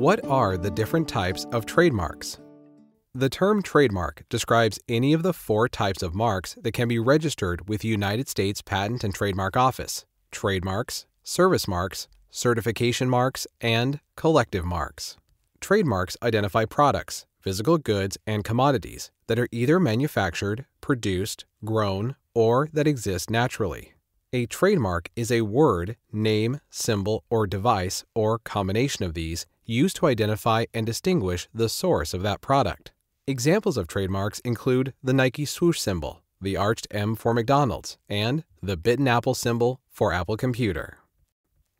What are the different types of trademarks? The term trademark describes any of the four types of marks that can be registered with the United States Patent and Trademark Office trademarks, service marks, certification marks, and collective marks. Trademarks identify products, physical goods, and commodities that are either manufactured, produced, grown, or that exist naturally. A trademark is a word, name, symbol, or device, or combination of these, used to identify and distinguish the source of that product. Examples of trademarks include the Nike swoosh symbol, the arched M for McDonald's, and the bitten apple symbol for Apple Computer.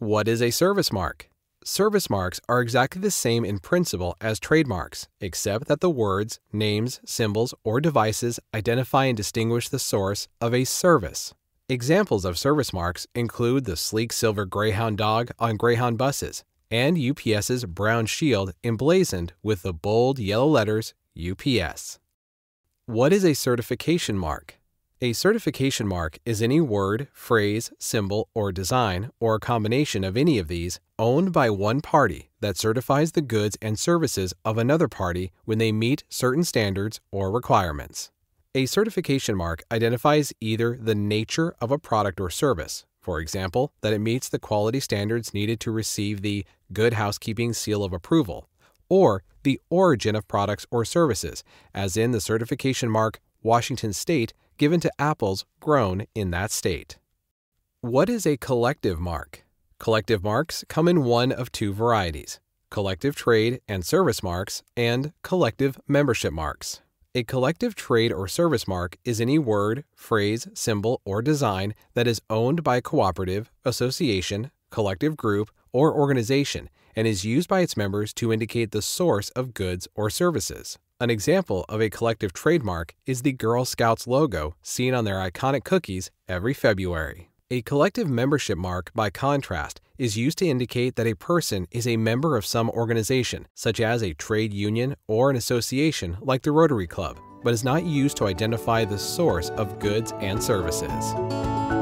What is a service mark? Service marks are exactly the same in principle as trademarks, except that the words, names, symbols, or devices identify and distinguish the source of a service. Examples of service marks include the sleek silver Greyhound dog on Greyhound buses and UPS's brown shield emblazoned with the bold yellow letters UPS. What is a certification mark? A certification mark is any word, phrase, symbol, or design, or a combination of any of these, owned by one party that certifies the goods and services of another party when they meet certain standards or requirements. A certification mark identifies either the nature of a product or service, for example, that it meets the quality standards needed to receive the Good Housekeeping Seal of Approval, or the origin of products or services, as in the certification mark Washington State given to apples grown in that state. What is a collective mark? Collective marks come in one of two varieties collective trade and service marks, and collective membership marks. A collective trade or service mark is any word, phrase, symbol, or design that is owned by a cooperative, association, collective group, or organization and is used by its members to indicate the source of goods or services. An example of a collective trademark is the Girl Scouts logo seen on their iconic cookies every February. A collective membership mark, by contrast, is used to indicate that a person is a member of some organization, such as a trade union or an association like the Rotary Club, but is not used to identify the source of goods and services.